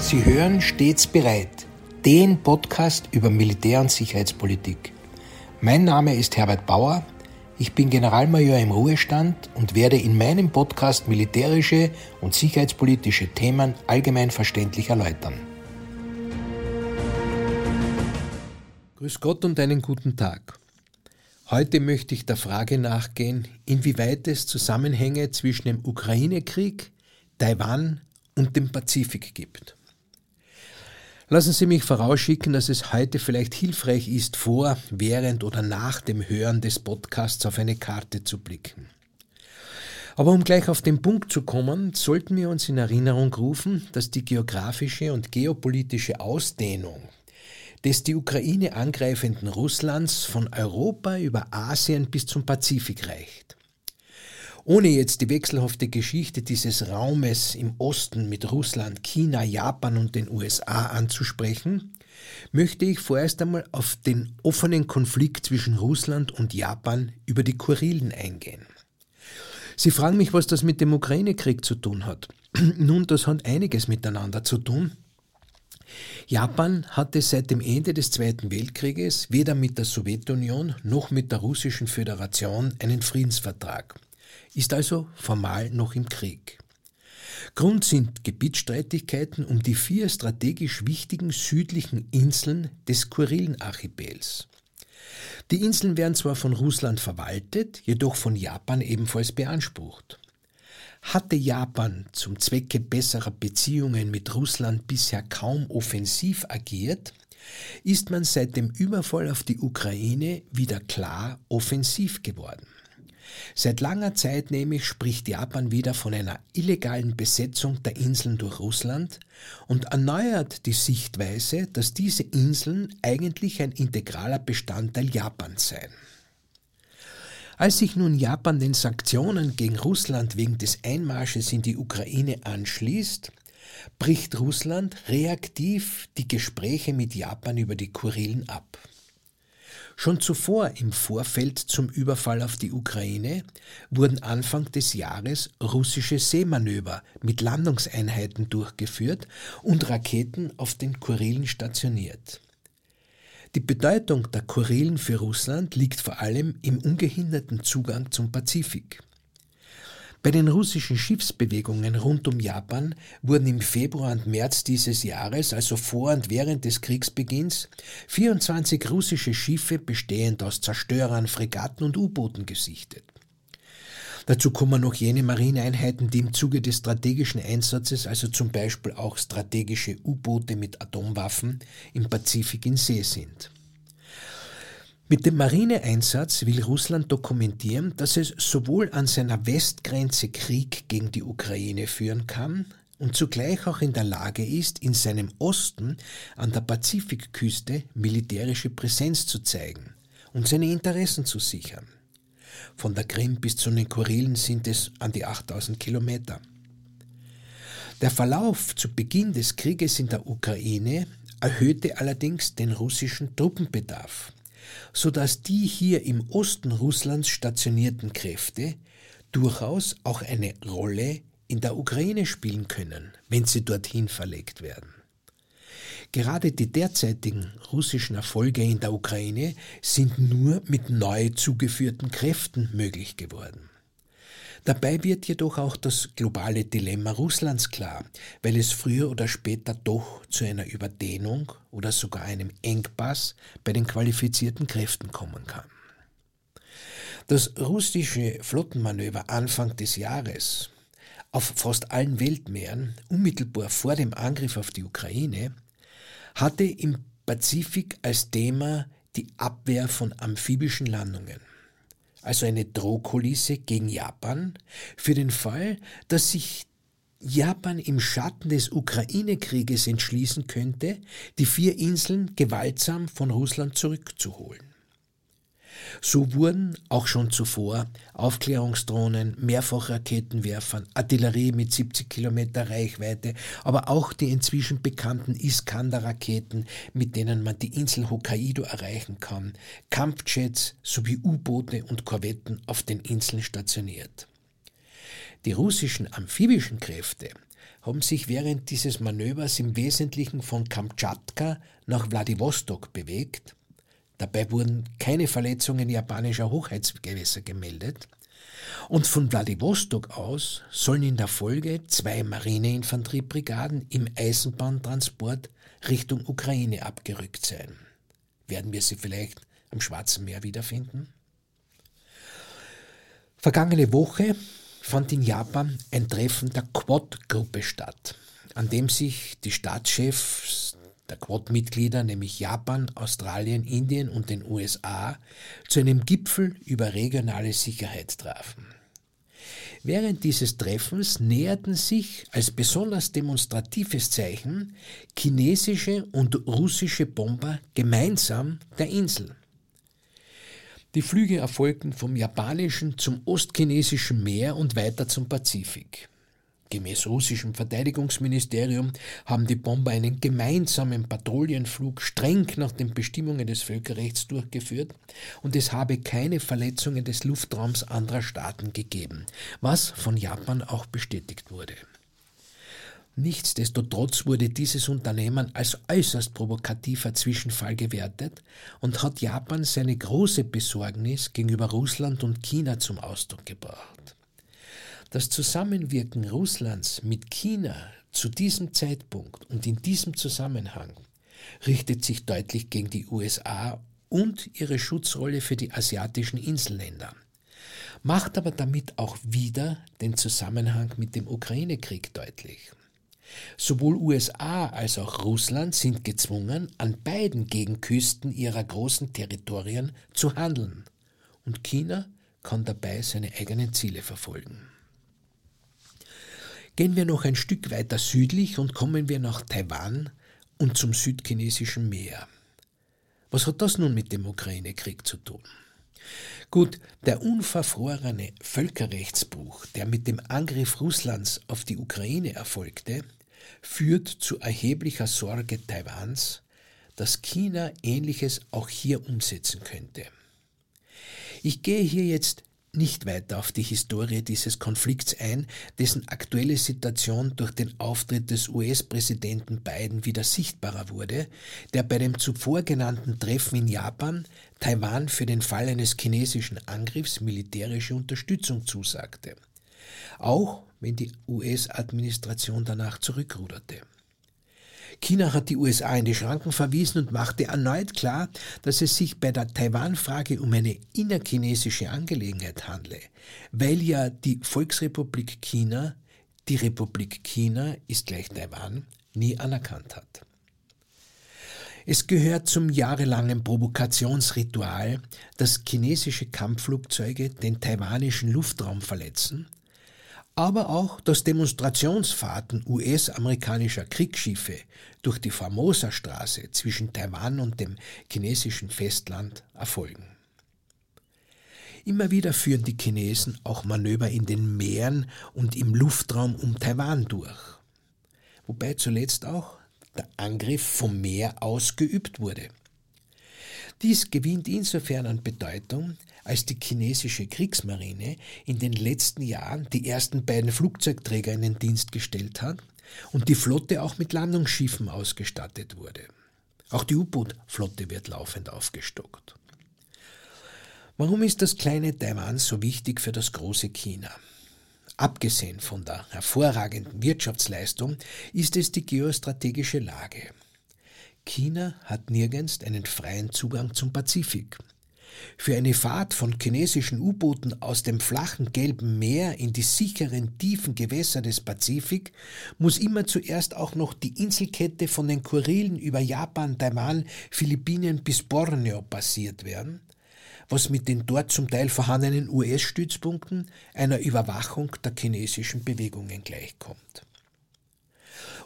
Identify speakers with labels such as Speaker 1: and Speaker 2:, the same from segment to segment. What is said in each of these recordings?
Speaker 1: Sie hören stets bereit, den Podcast über Militär- und Sicherheitspolitik. Mein Name ist Herbert Bauer, ich bin Generalmajor im Ruhestand und werde in meinem Podcast militärische und sicherheitspolitische Themen allgemein verständlich erläutern. Grüß Gott und einen guten Tag. Heute möchte ich der Frage nachgehen, inwieweit es Zusammenhänge zwischen dem Ukraine-Krieg, Taiwan und dem Pazifik gibt. Lassen Sie mich vorausschicken, dass es heute vielleicht hilfreich ist, vor, während oder nach dem Hören des Podcasts auf eine Karte zu blicken. Aber um gleich auf den Punkt zu kommen, sollten wir uns in Erinnerung rufen, dass die geografische und geopolitische Ausdehnung des die Ukraine angreifenden Russlands von Europa über Asien bis zum Pazifik reicht. Ohne jetzt die wechselhafte Geschichte dieses Raumes im Osten mit Russland, China, Japan und den USA anzusprechen, möchte ich vorerst einmal auf den offenen Konflikt zwischen Russland und Japan über die Kurilen eingehen. Sie fragen mich, was das mit dem Ukraine-Krieg zu tun hat. Nun, das hat einiges miteinander zu tun. Japan hatte seit dem Ende des Zweiten Weltkrieges weder mit der Sowjetunion noch mit der Russischen Föderation einen Friedensvertrag ist also formal noch im Krieg. Grund sind Gebietsstreitigkeiten um die vier strategisch wichtigen südlichen Inseln des Kurilenarchipels. Die Inseln werden zwar von Russland verwaltet, jedoch von Japan ebenfalls beansprucht. Hatte Japan zum Zwecke besserer Beziehungen mit Russland bisher kaum offensiv agiert, ist man seit dem Überfall auf die Ukraine wieder klar offensiv geworden. Seit langer Zeit nämlich spricht Japan wieder von einer illegalen Besetzung der Inseln durch Russland und erneuert die Sichtweise, dass diese Inseln eigentlich ein integraler Bestandteil Japans seien. Als sich nun Japan den Sanktionen gegen Russland wegen des Einmarsches in die Ukraine anschließt, bricht Russland reaktiv die Gespräche mit Japan über die Kurilen ab. Schon zuvor im Vorfeld zum Überfall auf die Ukraine wurden Anfang des Jahres russische Seemanöver mit Landungseinheiten durchgeführt und Raketen auf den Kurilen stationiert. Die Bedeutung der Kurilen für Russland liegt vor allem im ungehinderten Zugang zum Pazifik. Bei den russischen Schiffsbewegungen rund um Japan wurden im Februar und März dieses Jahres, also vor und während des Kriegsbeginns, 24 russische Schiffe bestehend aus Zerstörern, Fregatten und U-Booten gesichtet. Dazu kommen noch jene Marineeinheiten, die im Zuge des strategischen Einsatzes, also zum Beispiel auch strategische U-Boote mit Atomwaffen, im Pazifik in See sind. Mit dem Marineeinsatz will Russland dokumentieren, dass es sowohl an seiner Westgrenze Krieg gegen die Ukraine führen kann und zugleich auch in der Lage ist, in seinem Osten an der Pazifikküste militärische Präsenz zu zeigen und seine Interessen zu sichern. Von der Krim bis zu den Kurilen sind es an die 8000 Kilometer. Der Verlauf zu Beginn des Krieges in der Ukraine erhöhte allerdings den russischen Truppenbedarf sodass die hier im Osten Russlands stationierten Kräfte durchaus auch eine Rolle in der Ukraine spielen können, wenn sie dorthin verlegt werden. Gerade die derzeitigen russischen Erfolge in der Ukraine sind nur mit neu zugeführten Kräften möglich geworden. Dabei wird jedoch auch das globale Dilemma Russlands klar, weil es früher oder später doch zu einer Überdehnung oder sogar einem Engpass bei den qualifizierten Kräften kommen kann. Das russische Flottenmanöver Anfang des Jahres auf fast allen Weltmeeren, unmittelbar vor dem Angriff auf die Ukraine, hatte im Pazifik als Thema die Abwehr von amphibischen Landungen also eine Drohkulisse gegen Japan, für den Fall, dass sich Japan im Schatten des Ukraine-Krieges entschließen könnte, die vier Inseln gewaltsam von Russland zurückzuholen. So wurden auch schon zuvor Aufklärungsdrohnen, Mehrfachraketenwerfern, Artillerie mit 70 Kilometer Reichweite, aber auch die inzwischen bekannten Iskander-Raketen, mit denen man die Insel Hokkaido erreichen kann, Kampfjets sowie U-Boote und Korvetten auf den Inseln stationiert. Die russischen amphibischen Kräfte haben sich während dieses Manövers im Wesentlichen von Kamtschatka nach Wladiwostok bewegt. Dabei wurden keine Verletzungen japanischer Hochheitsgewässer gemeldet. Und von Wladiwostok aus sollen in der Folge zwei Marineinfanteriebrigaden im Eisenbahntransport Richtung Ukraine abgerückt sein. Werden wir sie vielleicht am Schwarzen Meer wiederfinden? Vergangene Woche fand in Japan ein Treffen der Quad-Gruppe statt, an dem sich die Staatschefs der Quad-Mitglieder, nämlich Japan, Australien, Indien und den USA, zu einem Gipfel über regionale Sicherheit trafen. Während dieses Treffens näherten sich als besonders demonstratives Zeichen chinesische und russische Bomber gemeinsam der Insel. Die Flüge erfolgten vom japanischen zum ostchinesischen Meer und weiter zum Pazifik. Gemäß russischem Verteidigungsministerium haben die Bomber einen gemeinsamen Patrouillenflug streng nach den Bestimmungen des Völkerrechts durchgeführt und es habe keine Verletzungen des Luftraums anderer Staaten gegeben, was von Japan auch bestätigt wurde. Nichtsdestotrotz wurde dieses Unternehmen als äußerst provokativer Zwischenfall gewertet und hat Japan seine große Besorgnis gegenüber Russland und China zum Ausdruck gebracht. Das Zusammenwirken Russlands mit China zu diesem Zeitpunkt und in diesem Zusammenhang richtet sich deutlich gegen die USA und ihre Schutzrolle für die asiatischen Inselländer, macht aber damit auch wieder den Zusammenhang mit dem Ukraine-Krieg deutlich. Sowohl USA als auch Russland sind gezwungen, an beiden Gegenküsten ihrer großen Territorien zu handeln, und China kann dabei seine eigenen Ziele verfolgen. Gehen wir noch ein Stück weiter südlich und kommen wir nach Taiwan und zum südchinesischen Meer. Was hat das nun mit dem Ukraine-Krieg zu tun? Gut, der unverfrorene Völkerrechtsbruch, der mit dem Angriff Russlands auf die Ukraine erfolgte, führt zu erheblicher Sorge Taiwans, dass China Ähnliches auch hier umsetzen könnte. Ich gehe hier jetzt nicht weiter auf die Historie dieses Konflikts ein, dessen aktuelle Situation durch den Auftritt des US-Präsidenten Biden wieder sichtbarer wurde, der bei dem zuvor genannten Treffen in Japan Taiwan für den Fall eines chinesischen Angriffs militärische Unterstützung zusagte. Auch wenn die US-Administration danach zurückruderte. China hat die USA in die Schranken verwiesen und machte erneut klar, dass es sich bei der Taiwan-Frage um eine innerchinesische Angelegenheit handle, weil ja die Volksrepublik China, die Republik China ist gleich Taiwan, nie anerkannt hat. Es gehört zum jahrelangen Provokationsritual, dass chinesische Kampfflugzeuge den taiwanischen Luftraum verletzen aber auch, dass Demonstrationsfahrten US-amerikanischer Kriegsschiffe durch die Formosa-Straße zwischen Taiwan und dem chinesischen Festland erfolgen. Immer wieder führen die Chinesen auch Manöver in den Meeren und im Luftraum um Taiwan durch, wobei zuletzt auch der Angriff vom Meer aus geübt wurde. Dies gewinnt insofern an Bedeutung, als die chinesische Kriegsmarine in den letzten Jahren die ersten beiden Flugzeugträger in den Dienst gestellt hat und die Flotte auch mit Landungsschiffen ausgestattet wurde. Auch die U-Boot-Flotte wird laufend aufgestockt. Warum ist das kleine Taiwan so wichtig für das große China? Abgesehen von der hervorragenden Wirtschaftsleistung ist es die geostrategische Lage. China hat nirgends einen freien Zugang zum Pazifik. Für eine Fahrt von chinesischen U-Booten aus dem flachen gelben Meer in die sicheren tiefen Gewässer des Pazifik muss immer zuerst auch noch die Inselkette von den Kurilen über Japan, Taiwan, Philippinen bis Borneo passiert werden, was mit den dort zum Teil vorhandenen US-Stützpunkten einer Überwachung der chinesischen Bewegungen gleichkommt.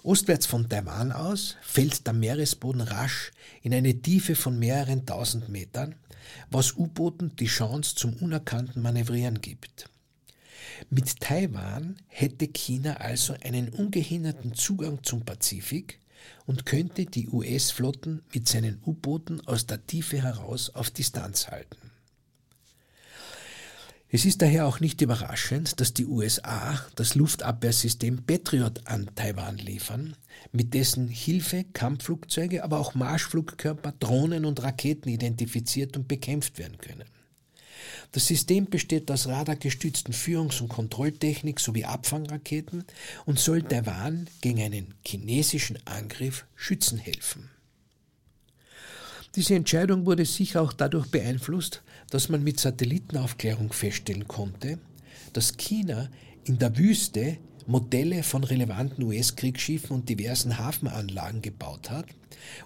Speaker 1: Ostwärts von Taiwan aus fällt der Meeresboden rasch in eine Tiefe von mehreren tausend Metern, was U-Booten die Chance zum unerkannten Manövrieren gibt. Mit Taiwan hätte China also einen ungehinderten Zugang zum Pazifik und könnte die US-Flotten mit seinen U-Booten aus der Tiefe heraus auf Distanz halten. Es ist daher auch nicht überraschend, dass die USA das Luftabwehrsystem Patriot an Taiwan liefern, mit dessen Hilfe Kampfflugzeuge, aber auch Marschflugkörper, Drohnen und Raketen identifiziert und bekämpft werden können. Das System besteht aus radargestützten Führungs- und Kontrolltechnik sowie Abfangraketen und soll Taiwan gegen einen chinesischen Angriff schützen helfen. Diese Entscheidung wurde sicher auch dadurch beeinflusst, dass man mit Satellitenaufklärung feststellen konnte, dass China in der Wüste Modelle von relevanten US-Kriegsschiffen und diversen Hafenanlagen gebaut hat,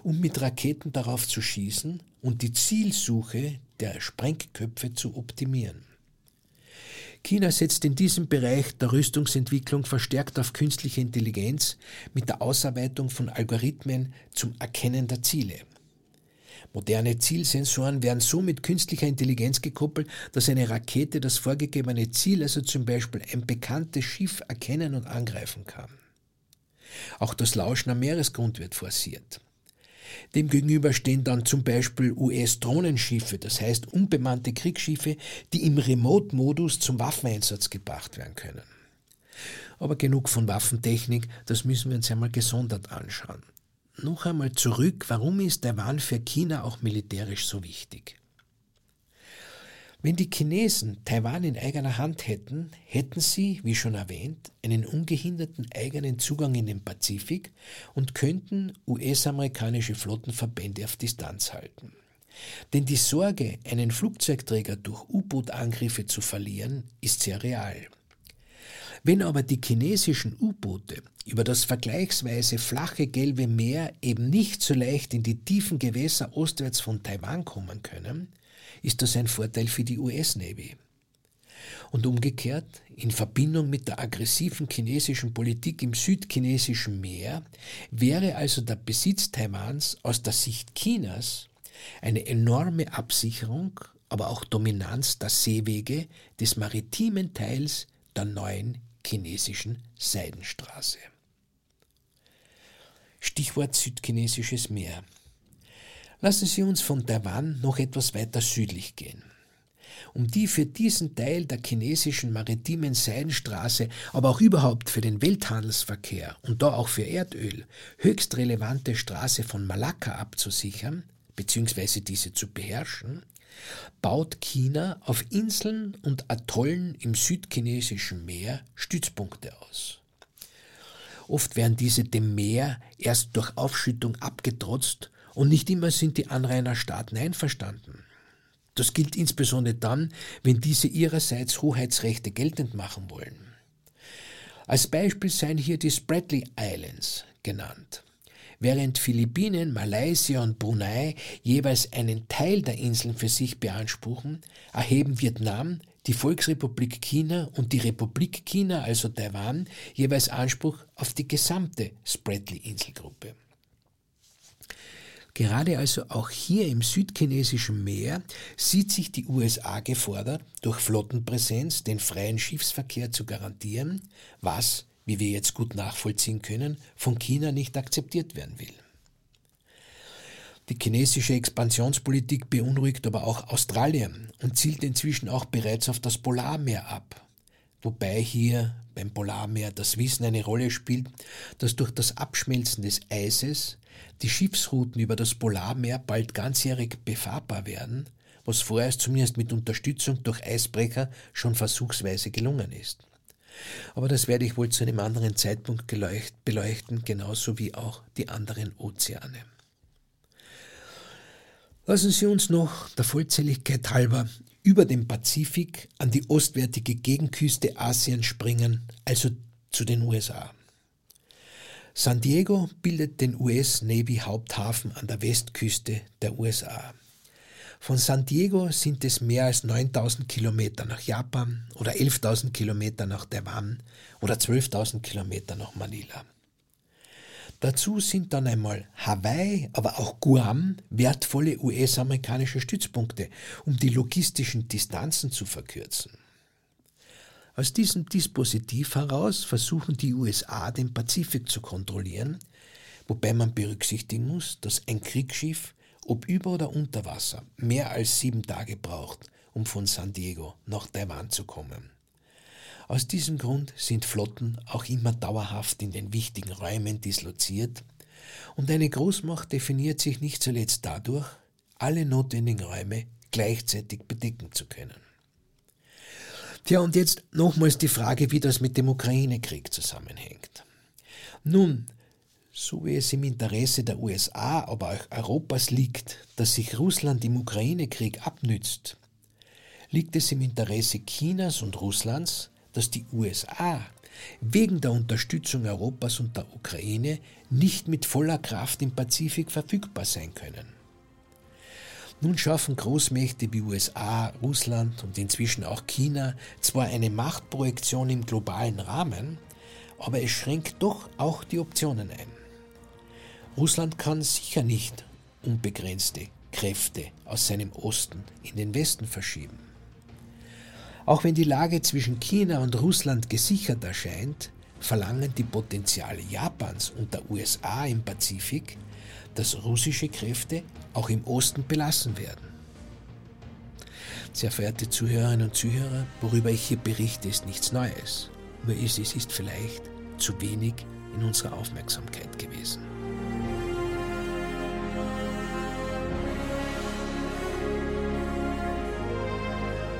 Speaker 1: um mit Raketen darauf zu schießen und die Zielsuche der Sprengköpfe zu optimieren. China setzt in diesem Bereich der Rüstungsentwicklung verstärkt auf künstliche Intelligenz mit der Ausarbeitung von Algorithmen zum Erkennen der Ziele. Moderne Zielsensoren werden so mit künstlicher Intelligenz gekoppelt, dass eine Rakete das vorgegebene Ziel, also zum Beispiel ein bekanntes Schiff, erkennen und angreifen kann. Auch das Lauschen am Meeresgrund wird forciert. Demgegenüber stehen dann zum Beispiel US-Drohnenschiffe, das heißt unbemannte Kriegsschiffe, die im Remote-Modus zum Waffeneinsatz gebracht werden können. Aber genug von Waffentechnik, das müssen wir uns einmal gesondert anschauen noch einmal zurück, warum ist Taiwan für China auch militärisch so wichtig? Wenn die Chinesen Taiwan in eigener Hand hätten, hätten sie, wie schon erwähnt, einen ungehinderten eigenen Zugang in den Pazifik und könnten US-amerikanische Flottenverbände auf Distanz halten. Denn die Sorge, einen Flugzeugträger durch U-Boot-Angriffe zu verlieren, ist sehr real. Wenn aber die chinesischen U-Boote über das vergleichsweise flache Gelbe Meer eben nicht so leicht in die tiefen Gewässer ostwärts von Taiwan kommen können, ist das ein Vorteil für die US-Navy. Und umgekehrt, in Verbindung mit der aggressiven chinesischen Politik im südchinesischen Meer, wäre also der Besitz Taiwans aus der Sicht Chinas eine enorme Absicherung, aber auch Dominanz der Seewege des maritimen Teils der neuen chinesischen Seidenstraße. Stichwort südchinesisches Meer. Lassen Sie uns von Taiwan noch etwas weiter südlich gehen. Um die für diesen Teil der chinesischen maritimen Seidenstraße, aber auch überhaupt für den Welthandelsverkehr und da auch für Erdöl höchst relevante Straße von Malakka abzusichern bzw. diese zu beherrschen, baut China auf Inseln und Atollen im südchinesischen Meer Stützpunkte aus. Oft werden diese dem Meer erst durch Aufschüttung abgetrotzt und nicht immer sind die Anrainerstaaten einverstanden. Das gilt insbesondere dann, wenn diese ihrerseits Hoheitsrechte geltend machen wollen. Als Beispiel seien hier die Spratly Islands genannt. Während Philippinen, Malaysia und Brunei jeweils einen Teil der Inseln für sich beanspruchen, erheben Vietnam, die Volksrepublik China und die Republik China, also Taiwan, jeweils Anspruch auf die gesamte Spratly-Inselgruppe. Gerade also auch hier im südchinesischen Meer sieht sich die USA gefordert, durch Flottenpräsenz den freien Schiffsverkehr zu garantieren, was wie wir jetzt gut nachvollziehen können, von China nicht akzeptiert werden will. Die chinesische Expansionspolitik beunruhigt aber auch Australien und zielt inzwischen auch bereits auf das Polarmeer ab. Wobei hier beim Polarmeer das Wissen eine Rolle spielt, dass durch das Abschmelzen des Eises die Schiffsrouten über das Polarmeer bald ganzjährig befahrbar werden, was vorerst zumindest mit Unterstützung durch Eisbrecher schon versuchsweise gelungen ist. Aber das werde ich wohl zu einem anderen Zeitpunkt beleuchten, genauso wie auch die anderen Ozeane. Lassen Sie uns noch der Vollzähligkeit halber über den Pazifik an die ostwärtige Gegenküste Asiens springen, also zu den USA. San Diego bildet den US Navy Haupthafen an der Westküste der USA. Von San Diego sind es mehr als 9000 Kilometer nach Japan oder 11.000 Kilometer nach Taiwan oder 12.000 Kilometer nach Manila. Dazu sind dann einmal Hawaii, aber auch Guam wertvolle US-amerikanische Stützpunkte, um die logistischen Distanzen zu verkürzen. Aus diesem Dispositiv heraus versuchen die USA den Pazifik zu kontrollieren, wobei man berücksichtigen muss, dass ein Kriegsschiff ob über oder unter Wasser, mehr als sieben Tage braucht, um von San Diego nach Taiwan zu kommen. Aus diesem Grund sind Flotten auch immer dauerhaft in den wichtigen Räumen disloziert und eine Großmacht definiert sich nicht zuletzt dadurch, alle notwendigen Räume gleichzeitig bedecken zu können. Tja, und jetzt nochmals die Frage, wie das mit dem Ukraine-Krieg zusammenhängt. Nun, so wie es im Interesse der USA, aber auch Europas liegt, dass sich Russland im Ukraine-Krieg abnützt, liegt es im Interesse Chinas und Russlands, dass die USA wegen der Unterstützung Europas und der Ukraine nicht mit voller Kraft im Pazifik verfügbar sein können. Nun schaffen Großmächte wie USA, Russland und inzwischen auch China zwar eine Machtprojektion im globalen Rahmen, aber es schränkt doch auch die Optionen ein. Russland kann sicher nicht unbegrenzte Kräfte aus seinem Osten in den Westen verschieben. Auch wenn die Lage zwischen China und Russland gesichert erscheint, verlangen die Potenziale Japans und der USA im Pazifik, dass russische Kräfte auch im Osten belassen werden. Sehr verehrte Zuhörerinnen und Zuhörer, worüber ich hier berichte, ist nichts Neues. Nur es ist vielleicht zu wenig in unserer Aufmerksamkeit gewesen.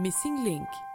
Speaker 2: Missing Link